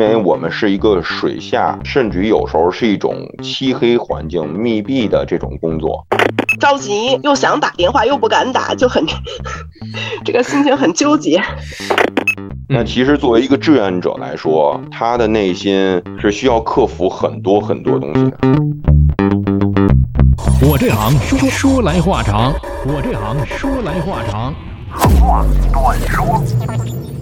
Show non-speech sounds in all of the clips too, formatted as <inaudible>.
为我们是一个水下，甚至于有时候是一种漆黑环境、密闭的这种工作，着急又想打电话又不敢打，就很 <laughs> 这个心情很纠结。那其实作为一个志愿者来说，他的内心是需要克服很多很多东西的。我这行说说来话长，我这行说来话长。话短说。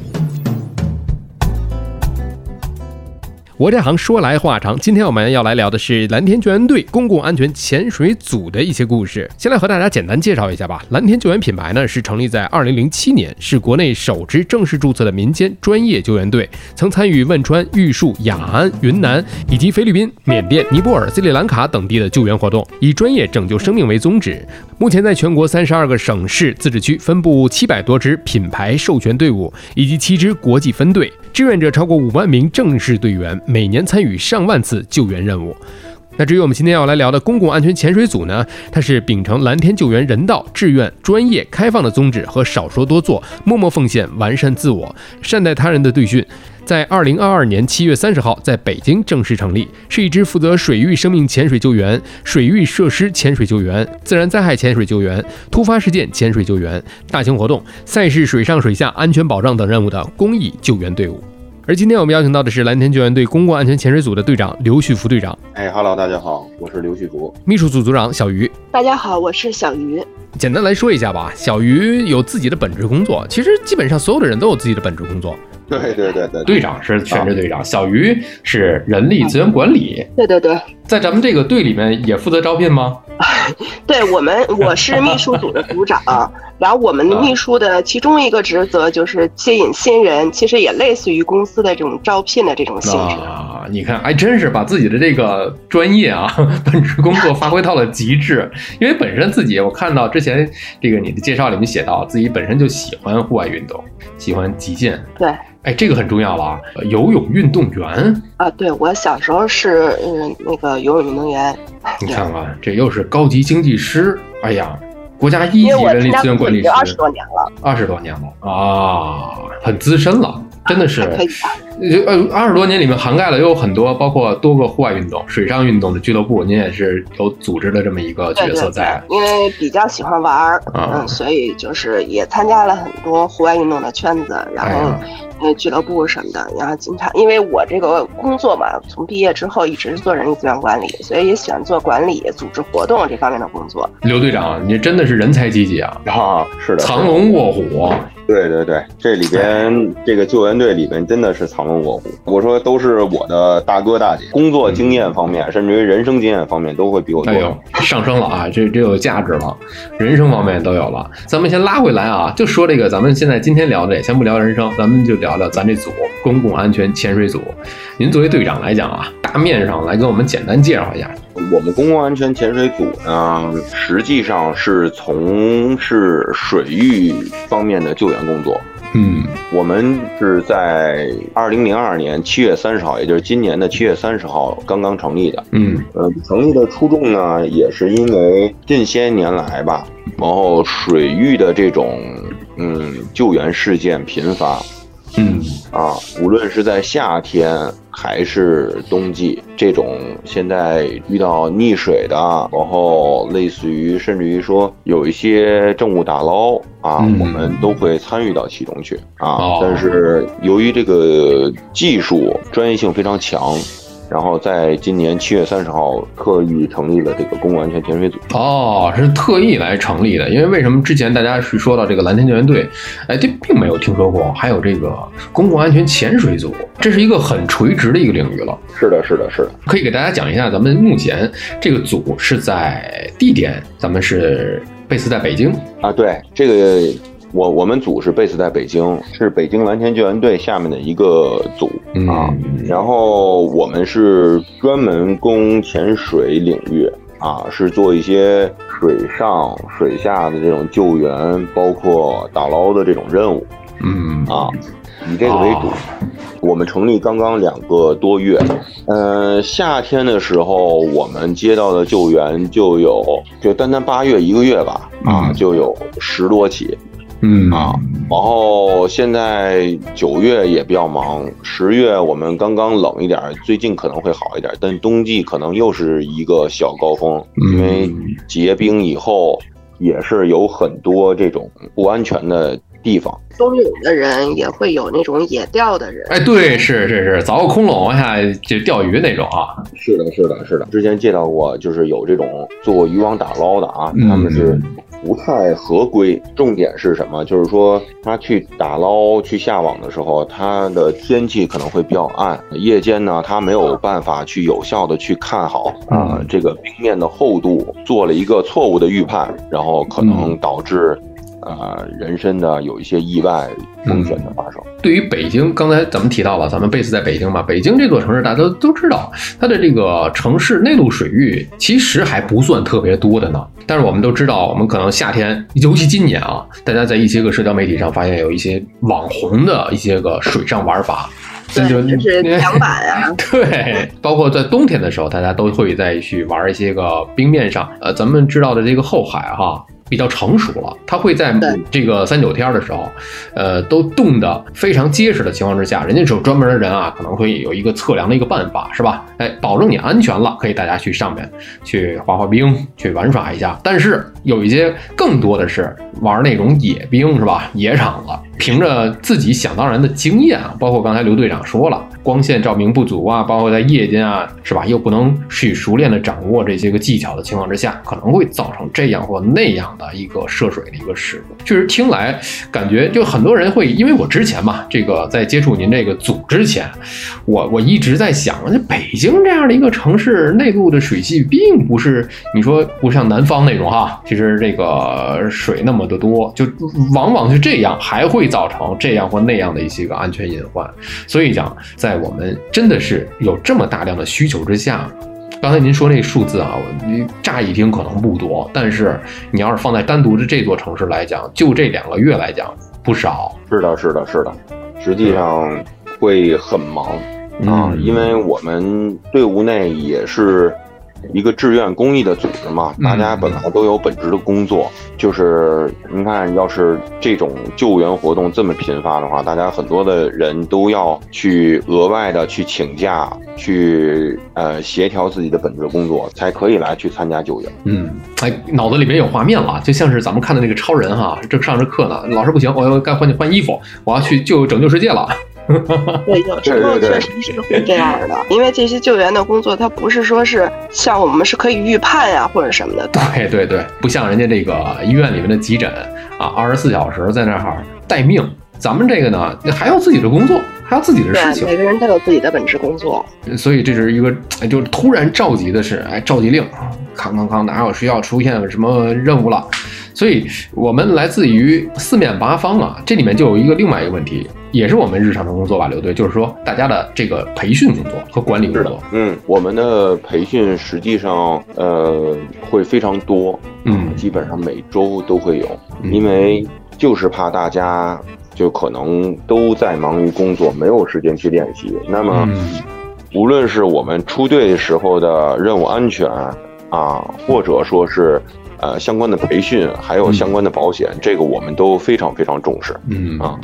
我这行说来话长，今天我们要来聊的是蓝天救援队公共安全潜水组的一些故事。先来和大家简单介绍一下吧。蓝天救援品牌呢是成立在二零零七年，是国内首支正式注册的民间专业救援队，曾参与汶川、玉树、雅安、云南以及菲律宾、缅甸、尼泊尔、斯里兰卡等地的救援活动，以专业拯救生命为宗旨。目前在全国三十二个省市自治区分布七百多支品牌授权队伍以及七支国际分队，志愿者超过五万名正式队员。每年参与上万次救援任务。那至于我们今天要来聊的公共安全潜水组呢？它是秉承蓝天救援人道、志愿、专业、开放的宗旨和少说多做、默默奉献、完善自我、善待他人的队训，在二零二二年七月三十号在北京正式成立，是一支负责水域生命潜水救援、水域设施潜水救援、自然灾害潜水救援、突发事件潜水救援、大型活动、赛事水上水下安全保障等任务的公益救援队伍。而今天我们邀请到的是蓝天救援队公共安全潜水组的队长刘旭福队长。哎哈喽，大家好，我是刘旭福。秘书组组长小鱼。大家好，我是小鱼。简单来说一下吧，小鱼有自己的本职工作，其实基本上所有的人都有自己的本职工作。对对对对，队长是全职队长，小鱼是人力资源管理。对对对，在咱们这个队里面也负责招聘吗？<laughs> 对我们，我是秘书组的组长。然后我们秘书的其中一个职责就是吸引新人，其实也类似于公司的这种招聘的这种性质啊。你看，还真是把自己的这个专业啊，<laughs> 本职工作发挥到了极致。因为本身自己，我看到之前这个你的介绍里面写到，自己本身就喜欢户外运动，喜欢极限。对，哎，这个很重要了啊，游泳运动员啊。对我小时候是嗯那个游泳运动员。你看看，这又是高级经济师。哎呀。国家一级人力资源管理师，二十多年了，二十多年了啊，很资深了，真的是。可以呃，二十多年里面涵盖了有很多，包括多个户外运动、水上运动的俱乐部，您也是有组织的这么一个角色在。因为比较喜欢玩儿，嗯，所以就是也参加了很多户外运动的圈子，然后。呃，俱乐部什么的，然后经常因为我这个工作嘛，从毕业之后一直是做人力资源管理，所以也喜欢做管理、组织活动这方面的工作。刘队长，你真的是人才济济啊！啊，是的，藏龙卧虎。对对对，这里边这个救援队里边真的是藏龙卧虎。我说都是我的大哥大姐，工作经验方面，甚至于人生经验方面都会比我多。哎呦，上升了啊，这这有价值了，人生方面都有了。咱们先拉回来啊，就说这个，咱们现在今天聊的，先不聊人生，咱们就聊聊咱这组公共安全潜水组。您作为队长来讲啊，大面上来跟我们简单介绍一下。我们公共安全潜水组呢，实际上是从事水域方面的救援工作。嗯，我们是在二零零二年七月三十号，也就是今年的七月三十号刚刚成立的。嗯，呃，成立的初衷呢，也是因为近些年来吧，然后水域的这种嗯救援事件频发。嗯啊，无论是在夏天还是冬季，这种现在遇到溺水的，然后类似于甚至于说有一些政务打捞啊，我们都会参与到其中去啊。但是由于这个技术专业性非常强。然后在今年七月三十号，特意成立了这个公共安全潜水组。哦，是特意来成立的，因为为什么之前大家是说到这个蓝天救援队，哎，这并没有听说过，还有这个公共安全潜水组，这是一个很垂直的一个领域了。是的，是的，是的。可以给大家讲一下，咱们目前这个组是在地点，咱们是 base 在北京啊。对，这个。我我们组是 base 在北京，是北京蓝天救援队下面的一个组啊。然后我们是专门攻潜水领域啊，是做一些水上、水下的这种救援，包括打捞的这种任务。嗯啊，以这个为主。我们成立刚刚两个多月，嗯，夏天的时候我们接到的救援就有，就单单八月一个月吧，啊，就有十多起。嗯啊，然后现在九月也比较忙，十月我们刚刚冷一点，最近可能会好一点，但冬季可能又是一个小高峰，因为结冰以后也是有很多这种不安全的地方。冬泳的人也会有那种野钓的人，哎，对，是是是，凿个空垄往下就钓鱼那种啊。是的，是的，是的。之前介绍过，就是有这种做渔网打捞的啊，嗯他们是不太合规。重点是什么？就是说他去打捞、去下网的时候，他的天气可能会比较暗，夜间呢，他没有办法去有效的去看好啊、嗯这个冰面的厚度，做了一个错误的预判，然后可能导致。呃，人身的有一些意外风险的发生。对于北京，刚才咱们提到了，咱们 base 在北京嘛，北京这座城市大家都都知道，它的这个城市内陆水域其实还不算特别多的呢。但是我们都知道，我们可能夏天，尤其今年啊，大家在一些个社交媒体上发现有一些网红的一些个水上玩法，对，就是桨板啊，<laughs> 对，包括在冬天的时候，大家都会再去玩一些个冰面上。呃，咱们知道的这个后海哈。比较成熟了，它会在这个三九天的时候，呃，都冻得非常结实的情况之下，人家是有专门的人啊，可能会有一个测量的一个办法，是吧？哎，保证你安全了，可以大家去上面去滑滑冰，去玩耍一下。但是有一些更多的是玩那种野冰，是吧？野场子，凭着自己想当然的经验啊，包括刚才刘队长说了，光线照明不足啊，包括在夜间啊，是吧？又不能去熟练的掌握这些个技巧的情况之下，可能会造成这样或那样的一个涉水的一个事故。确实听来感觉就很多人会，因为我之前嘛，这个在接触您这个组之前，我我一直在想，这北京这样的一个城市，内陆的水系并不是你说不像南方那种哈，其实这个水那么的多，就往往是这样，还会造成这样或那样的一些个安全隐患。所以讲，在我们真的是有这么大量的需求之下。刚才您说那数字啊，我你乍一听可能不多，但是你要是放在单独的这座城市来讲，就这两个月来讲，不少。是的，是的，是的，实际上会很忙啊，嗯因为我们队伍内也是一个志愿公益的组织嘛，嗯大家本来都有本职的工作，就是您看，要是这种救援活动这么频发的话，大家很多的人都要去额外的去请假，去呃协调自己的本职工作，才可以来去参加救援。嗯，哎，脑子里面有画面了，就像是咱们看的那个超人哈，正上着课呢，老师不行，我要该换换衣服，我要去救拯救世界了。<laughs> 对，有时候确实是会这样的，因为这些救援的工作，它不是说是像我们是可以预判呀、或者什么的，对对对，不像人家这个医院里面的急诊啊，二十四小时在那儿待命。咱们这个呢，还要自己的工作，还要自己的事对，情，每个人都有自己的本职工作。所以这是一个，哎就是突然召集的是，哎，召集令，康康康，哪有需要出现什么任务了？所以我们来自于四面八方啊，这里面就有一个另外一个问题，也是我们日常的工作吧，刘队，就是说大家的这个培训工作和管理工作，嗯，我们的培训实际上呃会非常多，嗯基本上每周都会有，嗯因为就是怕大家就可能都在忙于工作，没有时间去练习。那么，嗯无论是我们出队时候的任务安全啊，或者说是呃相关的培训，还有相关的保险，这个我们都非常非常重视。嗯啊。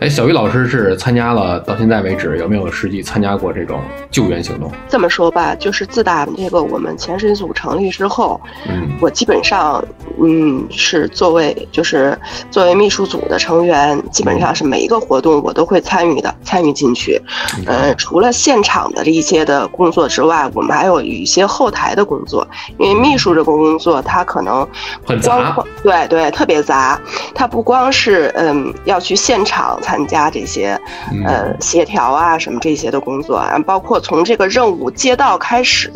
哎，小鱼老师是参加了到现在为止，有没有实际参加过这种救援行动？这么说吧，就是自打这个我们潜水组成立之后，嗯我基本上，嗯，是作为就是作为秘书组的成员，基本上是每一个活动我都会参与的，参与进去。呃，除了现场的一些的工作之外，我们还有一些后台的工作，因为秘书这个工作它可能很杂，对对，特别杂，它不光是嗯要去现场参加这些嗯呃协调啊什么这些的工作啊，包括从这个任务接到开始，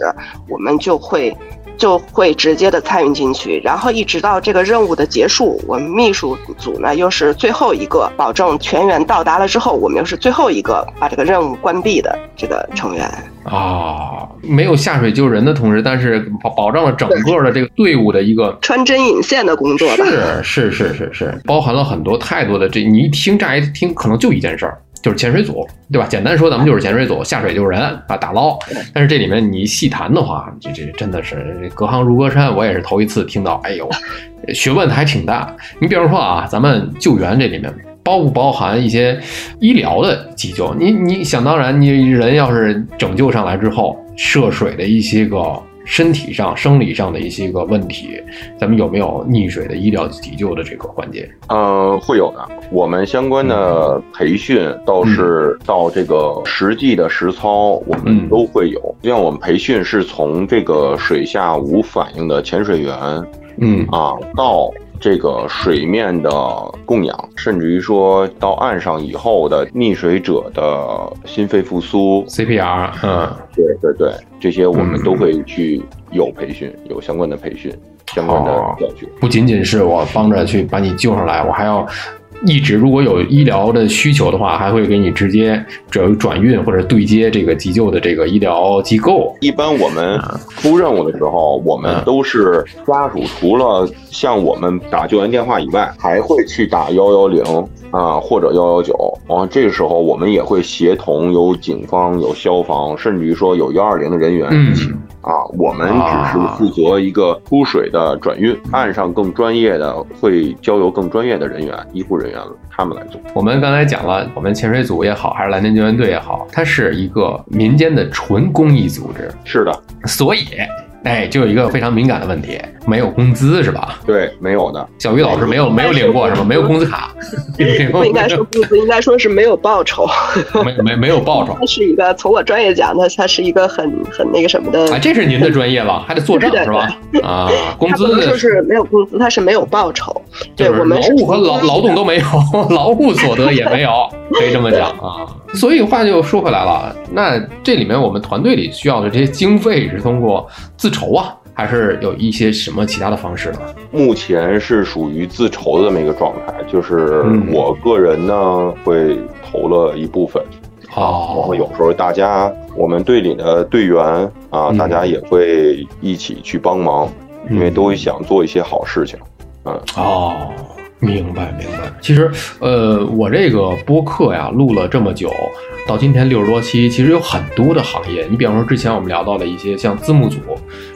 我们就会。就会直接的参与进去，然后一直到这个任务的结束，我们秘书组呢又是最后一个，保证全员到达了之后，我们又是最后一个把这个任务关闭的这个成员。啊，没有下水救人的同时，但是保保障了整个的这个队伍的一个穿针引线的工作吧。是是是是是，包含了很多太多的这，你一听乍一听可能就一件事儿，就是潜水组，对吧？简单说，咱们就是潜水组，下水救人啊，打捞。但是这里面你细谈的话，这这真的是隔行如隔山，我也是头一次听到。哎呦，学问还挺大。你比如说啊，咱们救援这里面包不包含一些医疗的急救？你你想当然，你人要是拯救上来之后，涉水的一些个。身体上、生理上的一些个问题，咱们有没有溺水的医疗急救的这个环节？嗯，会有的。我们相关的培训倒是到这个实际的实操，我们都会有。像我们培训是从这个水下无反应的潜水员，嗯啊，到。这个水面的供氧，甚至于说到岸上以后的溺水者的心肺复苏 CPR，嗯，对对对，这些我们都会去有培训，有相关的培训，相关的教学。不仅仅是我帮着去把你救上来，我还要。一直如果有医疗的需求的话，还会给你直接转转运或者对接这个急救的这个医疗机构。一般我们出任务的时候，我们都是家属除了向我们打救援电话以外，还会去打幺幺零啊或者幺幺九。然后这个时候我们也会协同有警方、有消防，甚至于说有幺二零的人员一起。啊，我们只是负责一个出水的转运，岸上更专业的会交由更专业的人员、医护人员他们来做。我们刚才讲了，我们潜水组也好，还是蓝天救援队也好，它是一个民间的纯公益组织。是的，所以。哎，就有一个非常敏感的问题，没有工资是吧？对，没有的。小鱼老师没有没有领过是吗？没有工资卡？不应该说工资，应该说是没有报酬。没没没有报酬。<laughs> 它是一个从我专业讲，它它是一个很很那个什么的。啊，这是您的专业了，还得做账是吧？啊，工资就是没有工资，它是没有报酬。对我们劳务和劳劳动都没有，劳务所得也没有，可以这么讲啊。所以话就说回来了，那这里面我们团队里需要的这些经费是通过自筹啊，还是有一些什么其他的方式呢？目前是属于自筹的这么一个状态，就是我个人呢会投了一部分，哦，然后有时候大家我们队里的队员啊，大家也会一起去帮忙，因为都想做一些好事情，嗯，哦。明白明白，其实，呃，我这个播客呀，录了这么久，到今天六十多期，其实有很多的行业。你比方说，之前我们聊到了一些像字幕组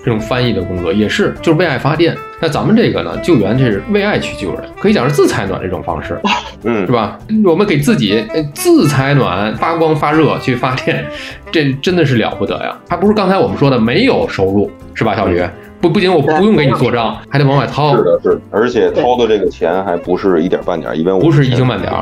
这种翻译的工作，也是就是为爱发电。那咱们这个呢，救援这是为爱去救人，可以讲是自采暖这种方式，嗯，是吧？我们给自己自采暖、发光发热去发电，这真的是了不得呀！还不是刚才我们说的没有收入，是吧，小鱼？不，不仅我不用给你做账，还得往外掏。是的，是的，而且掏的这个钱还不是一点半点，因为不是一星半点。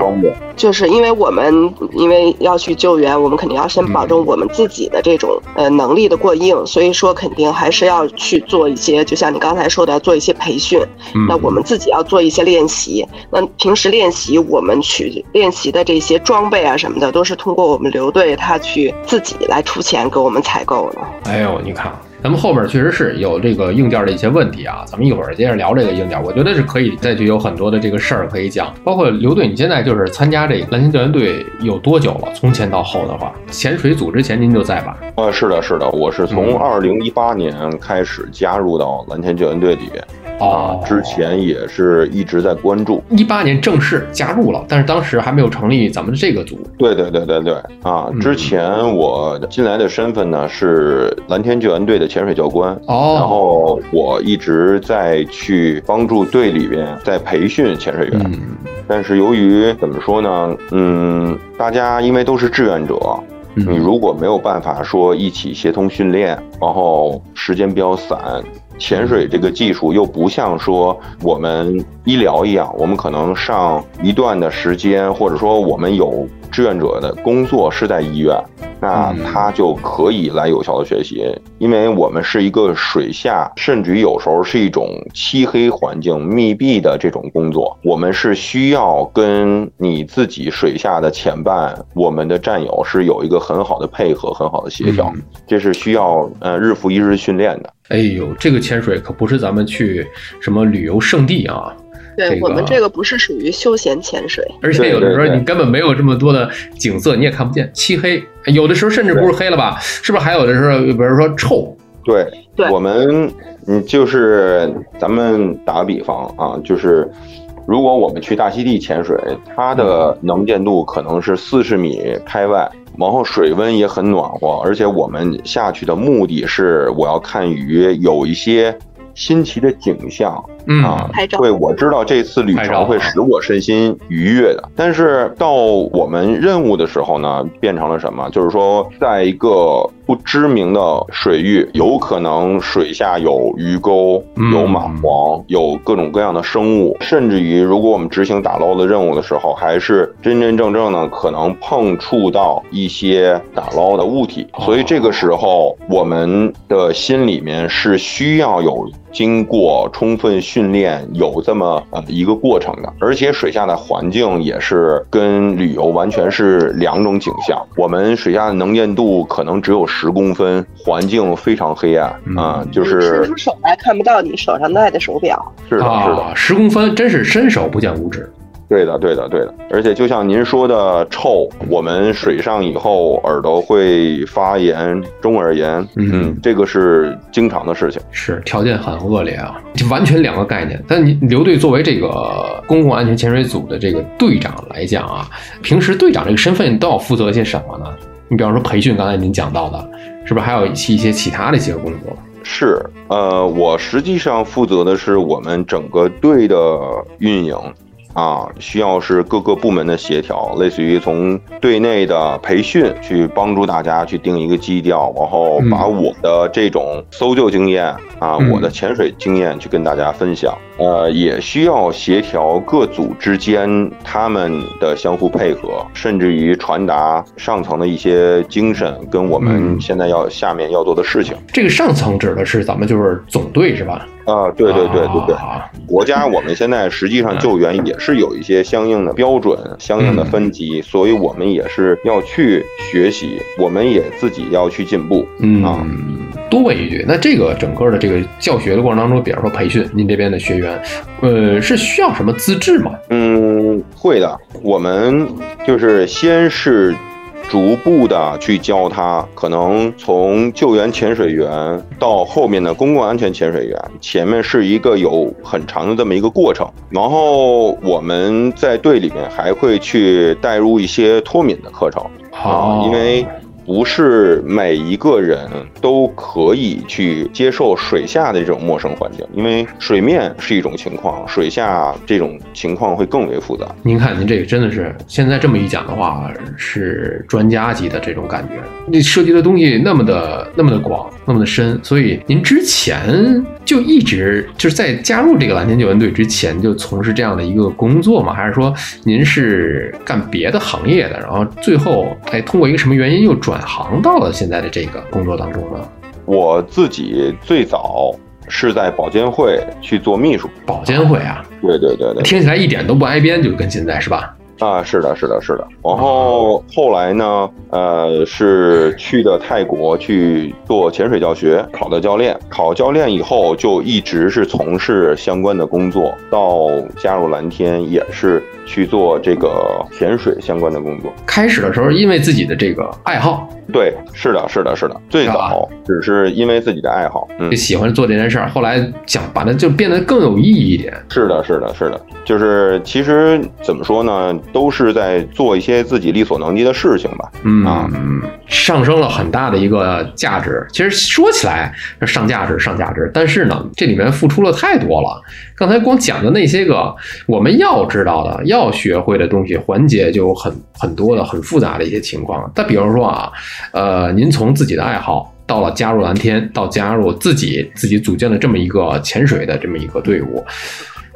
就是因为我们因为要去救援，我们肯定要先保证我们自己的这种呃能力的过硬，所以说肯定还是要去做一些，就像你刚才说的，做一些培训。那我们自己要做一些练习。那平时练习，我们去练习的这些装备啊什么的，都是通过我们刘队他去自己来出钱给我们采购的。哎呦，你看。咱们后面确实是有这个硬件的一些问题啊，咱们一会儿接着聊这个硬件。我觉得是可以再去有很多的这个事儿可以讲，包括刘队，你现在就是参加这个蓝天救援队有多久了？从前到后的话，潜水组之前您就在吧？呃，是的，是的，我是从二零一八年开始加入到蓝天救援队里边。哦，之前也是一直在关注。一八年正式加入了，但是当时还没有成立咱们这个组。对对对对对啊！之前我进来的身份呢是蓝天救援队的潜水教官。哦。然后我一直在去帮助队里边在培训潜水员。嗯。但是由于怎么说呢？嗯，大家因为都是志愿者，你如果没有办法说一起协同训练，然后时间比较散。潜水这个技术又不像说我们医疗一样，我们可能上一段的时间，或者说我们有志愿者的工作是在医院，那他就可以来有效的学习，因为我们是一个水下，甚至于有时候是一种漆黑环境、密闭的这种工作，我们是需要跟你自己水下的潜伴、我们的战友是有一个很好的配合、很好的协调，这是需要呃日复一日训练的。哎呦，这个潜水可不是咱们去什么旅游胜地啊！对我们这个不是属于休闲潜水，而且有的时候你根本没有这么多的景色，你也看不见，漆黑。有的时候甚至不是黑了吧？是不是还有的时候，比如说臭？对，对，我们嗯，就是咱们打个比方啊，就是如果我们去大溪地潜水，它的能见度可能是四十米开外，然后水温也很暖和，而且我们下去的目的是我要看鱼，有一些新奇的景象。嗯。啊拍，照。对，我知道这次旅程会使我身心愉悦的，但是到我们任务的时候呢，变成了什么？就是说，在一个不知名的水域，有可能水下有鱼钩、嗯。有蚂蟥、有各种各样的生物，甚至于如果我们执行打捞的任务的时候，还是真真正正的可能碰触到一些打捞的物体，哦。所以这个时候我们的心里面是需要有经过充分训练，有这么呃一个过程的，而且水下的环境也是跟旅游完全是两种景象。我们水下的能见度可能只有十公分，环境非常黑暗嗯啊、就伸是出手来看不到你手上戴的手表。是的，是的。啊，十公分真是伸手不见五指。对的，对的，对的。而且就像您说的，臭，我们水上以后耳朵会发炎、中耳炎，嗯嗯，这个是经常的事情。是条件很恶劣啊，就完全两个概念。但你刘队作为这个公共安全潜水组的这个队长来讲啊，平时队长这个身份都要负责些什么呢？你比方说培训，刚才您讲到的，是不是还有一些一些其他的一些工作？是，呃，我实际上负责的是我们整个队的运营。啊，需要是各个部门的协调，类似于从队内的培训去帮助大家去定一个基调，然后把嗯我的这种搜救经验啊，嗯我的潜水经验去跟大家分享。呃，也需要协调各组之间他们的相互配合，甚至于传达上层的一些精神跟我们嗯现在要下面要做的事情。这个上层指的是咱们就是总队是吧？啊，对对对对对，啊国家我们现在实际上救援也是有一些相应的标准、相应的分级，所以我们也是要去学习，我们也自己要去进步。嗯啊，多问一句，那这个整个的这个教学的过程当中，比方说培训，您这边的学员，呃，是需要什么资质吗？嗯，会的，我们就是先是。逐步的去教他，可能从救援潜水员到后面的公共安全潜水员，前面是一个有很长的这么一个过程。然后我们在队里面还会去带入一些脱敏的课程，啊，因为不是每一个人都可以去接受水下的这种陌生环境，因为水面是一种情况，水下这种情况会更为复杂。您看，您这个真的是现在这么一讲的话，是专家级的这种感觉。你涉及的东西那么的那么的广，那么的深，所以您之前就一直就是在加入这个蓝天救援队之前就从事这样的一个工作吗？还是说您是干别的行业的，然后最后哎通过一个什么原因又转行到了现在的这个工作当中呢？我自己最早是在保监会去做秘书，保监会啊，对对对对，听起来一点都不挨边，就跟现在是吧？啊，是的，是的，是的。然后后来呢，呃，是去的泰国去做潜水教学，考的教练。考教练以后，就一直是从事相关的工作，到加入蓝天也是去做这个潜水相关的工作。开始的时候，因为自己的这个爱好，对，是的，是的，是的。最早只是因为自己的爱好，嗯就，喜欢做这件事儿，后来想把它就变得更有意义一点。是的，是的，是的。就是其实怎么说呢，都是在做一些自己力所能及的事情吧。嗯啊上升了很大的一个价值。其实说起来上价值上价值，但是呢，这里面付出了太多了。刚才光讲的那些个我们要知道的、要学会的东西，环节就有很很多的、很复杂的一些情况。再比如说啊，呃，您从自己的爱好。到了加入蓝天，到加入自己自己组建的这么一个潜水的这么一个队伍，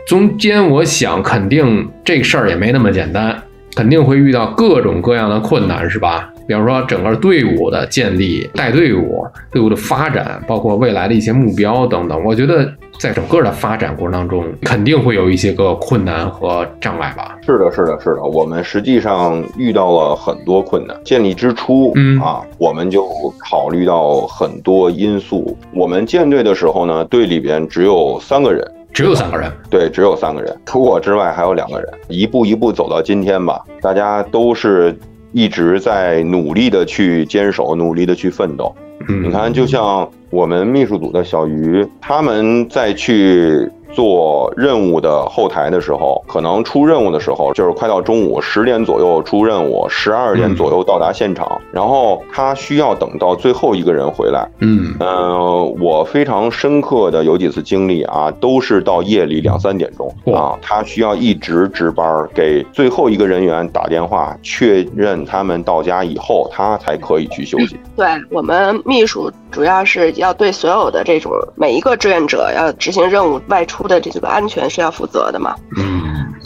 中间我想肯定这事儿也没那么简单，肯定会遇到各种各样的困难，是吧？比方说整个队伍的建立、带队伍、队伍的发展，包括未来的一些目标等等，我觉得在整个的发展过程当中，肯定会有一些个困难和障碍吧。是的，是的，是的，我们实际上遇到了很多困难。建立之初，嗯啊，我们就考虑到很多因素。我们建队的时候呢，队里边只有三个人，只有三个人，对，只有三个人，除我之外还有两个人。一步一步走到今天吧，大家都是一直在努力的去坚守，努力的去奋斗。嗯，你看，就像我们秘书组的小鱼，他们在去做任务的后台的时候，可能出任务的时候就是快到中午十点左右出任务，十二点左右到达现场，然后他需要等到最后一个人回来。嗯嗯，我非常深刻的有几次经历啊，都是到夜里两三点钟啊，他需要一直值班，给最后一个人员打电话确认他们到家以后，他才可以去休息。对我们秘书主要是要对所有的这种每一个志愿者要执行任务外出的这个安全是要负责的嘛。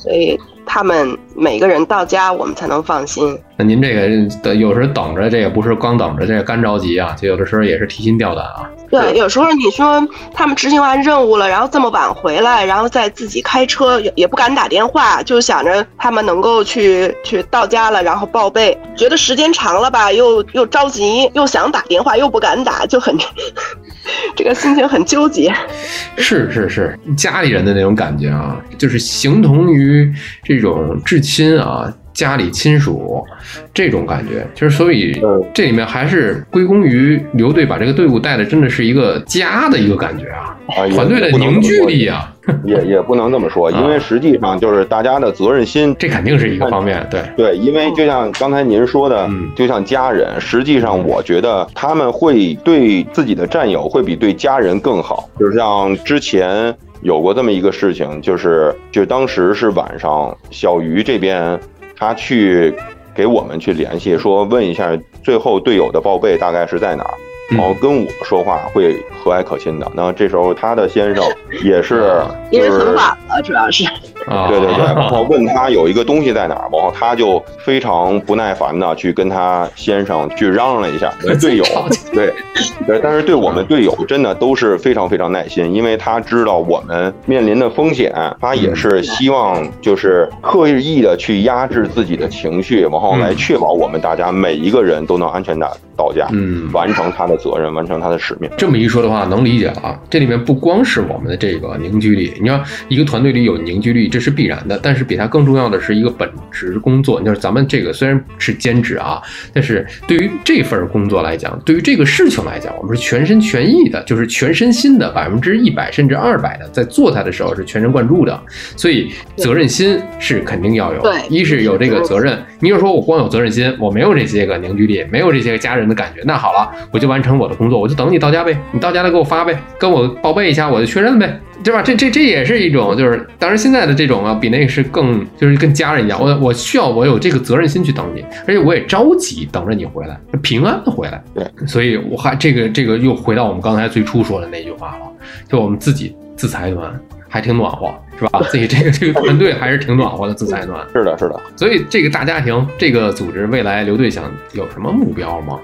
所以他们每个人到家，我们才能放心。那您这个有时候等着，这也不是光等着，这干着急啊，就有的时候也是提心吊胆啊。对，有时候你说他们执行完任务了，然后这么晚回来，然后再自己开车，也也不敢打电话，就想着他们能够去去到家了，然后报备。觉得时间长了吧，又又着急，又想打电话，又不敢打，就很 <laughs> 这个心情很纠结。是是是，家里人的那种感觉啊，就是形同于这种至亲啊。家里亲属这种感觉，就是所以这里面还是归功于刘队把这个队伍带的真的是一个家的一个感觉啊，啊团队的凝聚力啊，也也不能这么说，因为实际上就是大家的责任心，这肯定是一个方面，对。对，因为就像刚才您说的，就像家人，实际上我觉得他们会对自己的战友会比对家人更好，就像之前有过这么一个事情，就是就当时是晚上，小鱼这边。他去给我们去联系，说问一下最后队友的报备大概是在哪儿，然后跟我说话会和蔼可亲的。那这时候他的先生也是，<laughs> 因为很晚了，主要是。对对对，<laughs> 然后问他有一个东西在哪儿，然后他就非常不耐烦的去跟他先生去嚷嚷了一下。队友，对，对，但是对我们队友真的都是非常非常耐心，因为他知道我们面临的风险，他也是希望就是刻意的去压制自己的情绪，然后来确保我们大家每一个人都能安全的到家，嗯，完成他的责任，完成他的使命。这么一说的话，能理解了啊。这里面不光是我们的这个凝聚力，你要一个团队里有凝聚力。这是必然的，但是比它更重要的是一个本职工作。就是咱们这个虽然是兼职啊，但是对于这份工作来讲，对于这个事情来讲，我们是全身全意的，就是全身心的，百分之一百甚至二百的，在做它的时候是全神贯注的。所以责任心是肯定要有。对，一是有这个责任。你要说我光有责任心，我没有这些个凝聚力，没有这些个家人的感觉，那好了，我就完成我的工作，我就等你到家呗，你到家了给我发呗，跟我报备一下，我就确认呗。对吧？这这这也是一种，就是当然现在的这种啊，比那个是更就是跟家人一样。我我需要我有这个责任心去等你，而且我也着急等着你回来，平安的回来。对，所以我还这个这个又回到我们刚才最初说的那句话了，就我们自己自裁团。还挺暖和，是吧？<laughs> 自己这个这个团队还是挺暖和的，自裁暖。是的，是的。所以这个大家庭，这个组织未来刘队想有什么目标吗？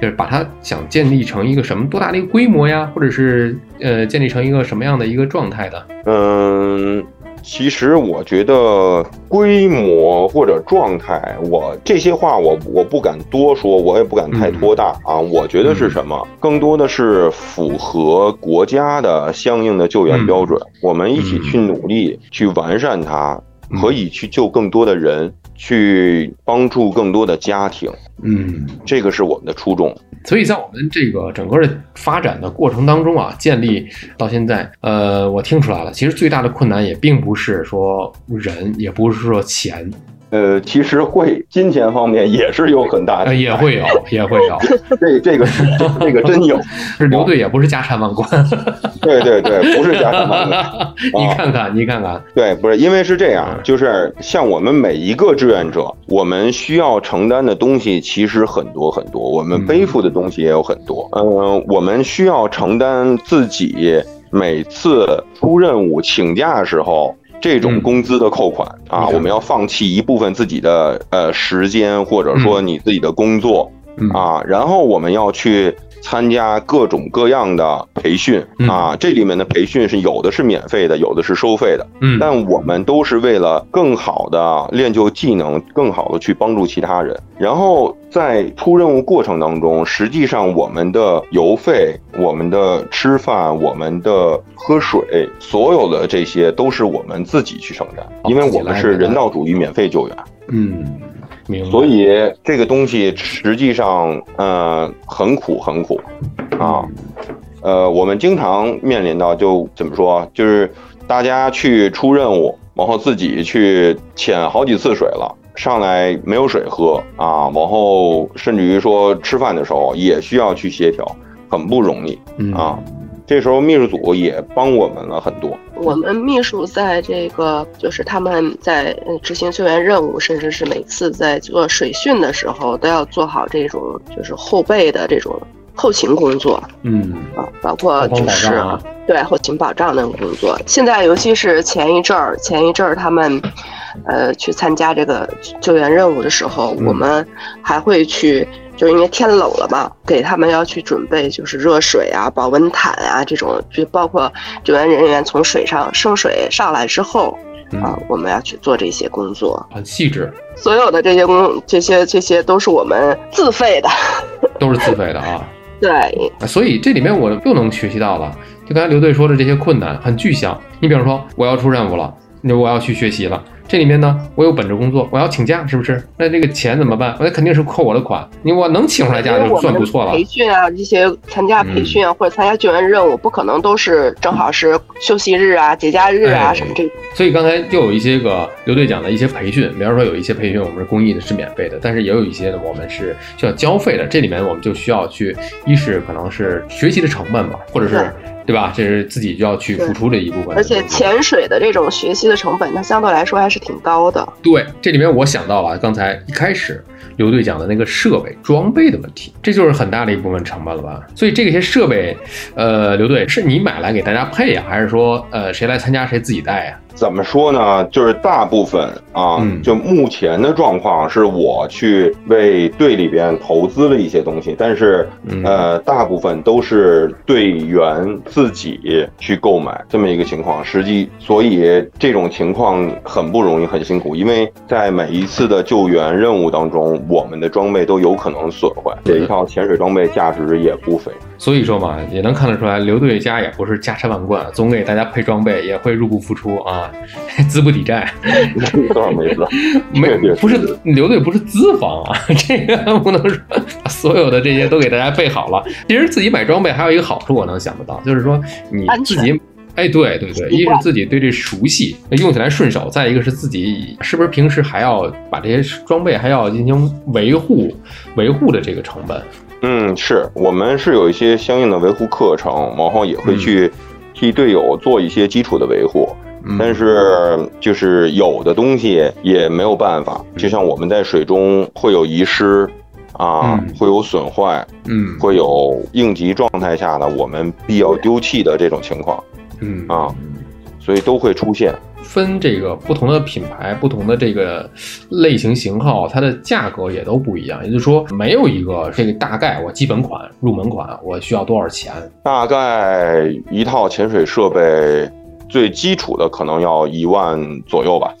就是把它想建立成一个什么多大的一个规模呀，或者是呃建立成一个什么样的一个状态的？嗯。其实我觉得规模或者状态，我这些话我我不敢多说，我也不敢太拖大啊。我觉得是什么，更多的是符合国家的相应的救援标准，我们一起去努力去完善它，可以去救更多的人。去帮助更多的家庭，嗯，这个是我们的初衷。所以在我们这个整个的发展的过程当中啊，建立到现在，呃，我听出来了，其实最大的困难也并不是说人，也不是说钱。呃，其实会金钱方面也是有很大的，也会有，也会有。<laughs> 这这个是这个真有，<laughs> 是刘队也不是家产万贯。<laughs> 对对对，不是家产万贯。你看看，你看看，对，不是因为是这样，就是像我们每一个志愿者，我们需要承担的东西其实很多很多，我们背负的东西也有很多。嗯，我们需要承担自己每次出任务请假的时候。这种工资的扣款啊，我们要放弃一部分自己的呃时间，或者说你自己的工作啊，然后我们要去。参加各种各样的培训啊，这里面的培训是有的是免费的，有的是收费的。嗯，但我们都是为了更好的练就技能，更好的去帮助其他人。然后在出任务过程当中，实际上我们的油费、我们的吃饭、我们的喝水，所有的这些都是我们自己去承担，因为我们是人道主义免费救援。嗯。所以这个东西实际上，呃，很苦很苦，啊，呃，我们经常面临到就怎么说，就是大家去出任务，然后自己去潜好几次水了，上来没有水喝啊，往后甚至于说吃饭的时候也需要去协调，很不容易啊。这时候秘书组也帮我们了很多。我们秘书在这个就是他们在执行救援任务，甚至是每次在做水训的时候，都要做好这种就是后备的这种后勤工作。嗯啊，包括就是对后勤保障的工作。现在尤其是前一阵儿，前一阵儿他们呃去参加这个救援任务的时候，我们还会去。就因为天冷了嘛，给他们要去准备就是热水啊、保温毯啊这种，就包括救援人员从水上升水上来之后啊，我们要去做这些工作，很细致。所有的这些工，这些这些都是我们自费的，<laughs> 都是自费的啊。对，所以这里面我又能学习到了，就刚才刘队说的这些困难很具象。你比方说，我要出任务了，那我要去学习了。这里面呢，我有本职工作，我要请假，是不是？那这个钱怎么办？那肯定是扣我的款。你我能请出来假就算不错了。培训啊，这些参加培训啊，或者参加救援任务，不可能都是正好是休息日啊、节假日啊什么这。所以刚才又有一些个刘队讲的一些培训，比方说有一些培训我们是公益的，是免费的，但是也有一些呢，我们是需要交费的。这里面我们就需要去，一是可能是学习的成本吧，或者是。对吧？这是自己就要去付出的一部分，而且潜水的这种学习的成本，它相对来说还是挺高的。对，这里面我想到了刚才一开始刘队讲的那个设备装备的问题，这就是很大的一部分成本了吧？所以这些设备，呃，刘队是你买来给大家配呀，还是说呃谁来参加谁自己带呀？怎么说呢？就是大部分啊，就目前的状况是我去为队里边投资了一些东西，但是呃，大部分都是队员自己去购买这么一个情况。实际，所以这种情况很不容易，很辛苦，因为在每一次的救援任务当中，我们的装备都有可能损坏，这一套潜水装备价值也不菲。所以说嘛，也能看得出来，刘队家也不是家财万贯，总给大家配装备，也会入不敷出啊。<laughs> 资不抵债，多少没错，没不是刘队不是资方啊，<laughs> 这个不能说所有的这些都给大家备好了。其实自己买装备还有一个好处，我能想得到，就是说你自己，哎，对对对，一是自己对这熟悉，用起来顺手；再一个是自己是不是平时还要把这些装备还要进行维护维护的这个成本？嗯，是我们是有一些相应的维护课程，然后也会去替队友做一些基础的维护。但是就是有的东西也没有办法，就像我们在水中会有遗失，啊，会有损坏，嗯，会有应急状态下的我们必要丢弃的这种情况，嗯啊，所以都会出现。分这个不同的品牌、不同的这个类型型号，它的价格也都不一样。也就是说，没有一个这个大概，我基本款、入门款我需要多少钱？大概一套潜水设备。最基础的可能要一万左右吧，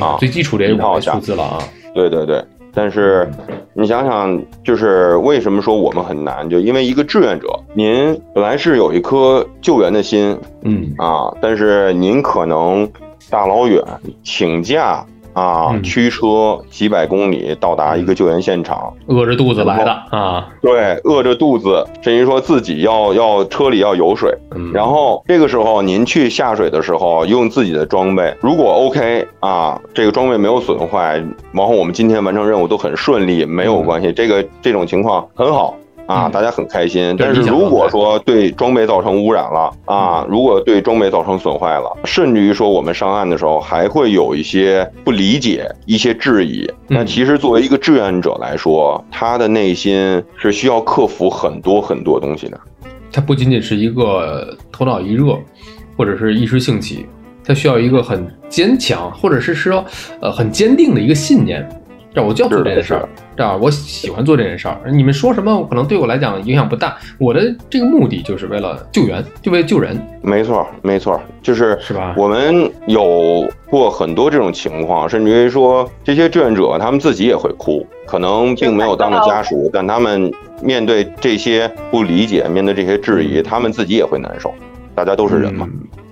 啊，最基础的一套数字了啊。对对对，但是你想想，就是为什么说我们很难？就因为一个志愿者，您本来是有一颗救援的心，嗯啊，但是您可能大老远请假。啊，驱车几百公里到达一个救援现场，饿着肚子来的啊。对，饿着肚子，甚至说自己要要车里要有水。然后这个时候您去下水的时候，用自己的装备，如果 OK 啊，这个装备没有损坏，然后我们今天完成任务都很顺利，没有关系。这个这种情况很好。啊，大家很开心。但是如果说对装备造成污染了啊，如果对装备造成损坏了，甚至于说我们上岸的时候还会有一些不理解、一些质疑。那其实作为一个志愿者来说，他的内心是需要克服很多很多东西的。他不仅仅是一个头脑一热，或者是一时兴起，他需要一个很坚强，或者是说呃很坚定的一个信念。这我就要做这件事儿，这样我喜欢做这件事儿。你们说什么可能对我来讲影响不大。我的这个目的就是为了救援，就为救人。没错，没错，就是是吧？我们有过很多这种情况，甚至于说这些志愿者他们自己也会哭，可能并没有当着家属，但他们面对这些不理解，面对这些质疑，他们自己也会难受。大家都是人嘛。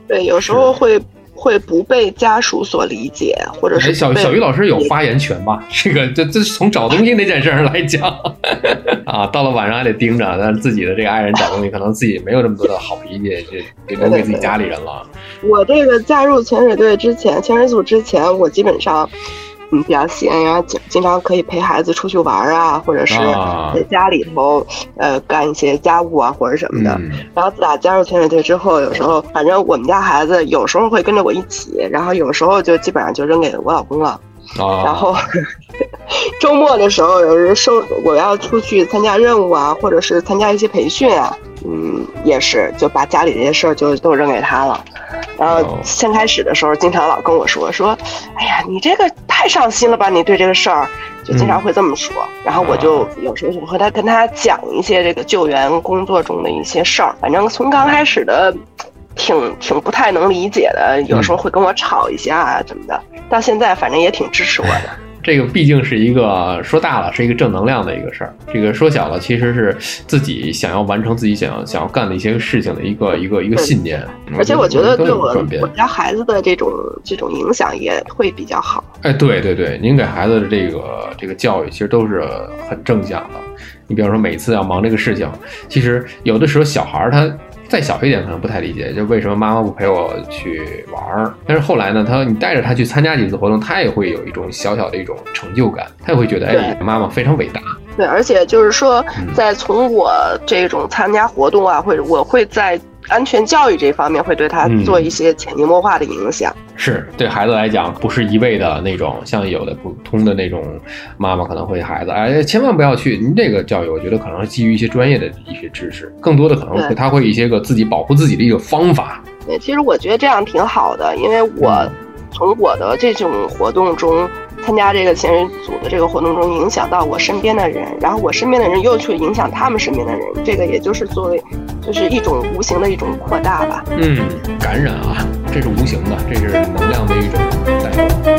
对，有时候会。会不被家属所理解，或者是小小鱼老师有发言权吧？<laughs> 这个这这从找东西那件事上来讲 <laughs> 啊，到了晚上还得盯着，但是自己的这个爱人找东西，可能自己没有这么多的好脾气，就给留给自己家里人了。我这个加入潜水队之前，潜水组之前，我基本上。嗯，比较闲，然后经经常可以陪孩子出去玩啊，或者是在家里头呃干一些家务啊，或者什么的。然后自打加入潜水队之后，有时候反正我们家孩子有时候会跟着我一起，然后有时候就基本上就扔给我老公了。然后 <laughs> 周末的时候，有时收我要出去参加任务啊，或者是参加一些培训啊，嗯，也是就把家里这些事儿就都扔给他了。然后先开始的时候，经常老跟我说说，哎呀，你这个太上心了吧？你对这个事儿就经常会这么说。然后我就有时候我和他跟他讲一些这个救援工作中的一些事儿。反正从刚开始的挺挺不太能理解的，有时候会跟我吵一下啊什么的，到现在反正也挺支持我的。这个毕竟是一个说大了是一个正能量的一个事儿，这个说小了其实是自己想要完成自己想要想要干的一些事情的一个一个一个信念。而且我觉得对我我家孩子的这种这种影响也会比较好。哎，对对对，您给孩子的这个这个教育其实都是很正向的。你比方说每次要忙这个事情，其实有的时候小孩儿他。再小一点可能不太理解，就为什么妈妈不陪我去玩儿？但是后来呢，他你带着他去参加几次活动，他也会有一种小小的一种成就感，他也会觉得哎，妈妈非常伟大。对，而且就是说，在从我这种参加活动啊，或者我会在。安全教育这方面会对他做一些潜移默化的影响，是对孩子来讲不是一味的那种，像有的普通的那种妈妈可能会孩子，哎，千万不要去。您这个教育，我觉得可能是基于一些专业的一些知识，更多的可能会他会一些个自己保护自己的一个方法。对，其实我觉得这样挺好的，因为我从我的这种活动中。参加这个前人组的这个活动中，影响到我身边的人，然后我身边的人又去影响他们身边的人，这个也就是作为，就是一种无形的一种扩大吧。嗯，感染啊，这是无形的，这是能量的一种带动。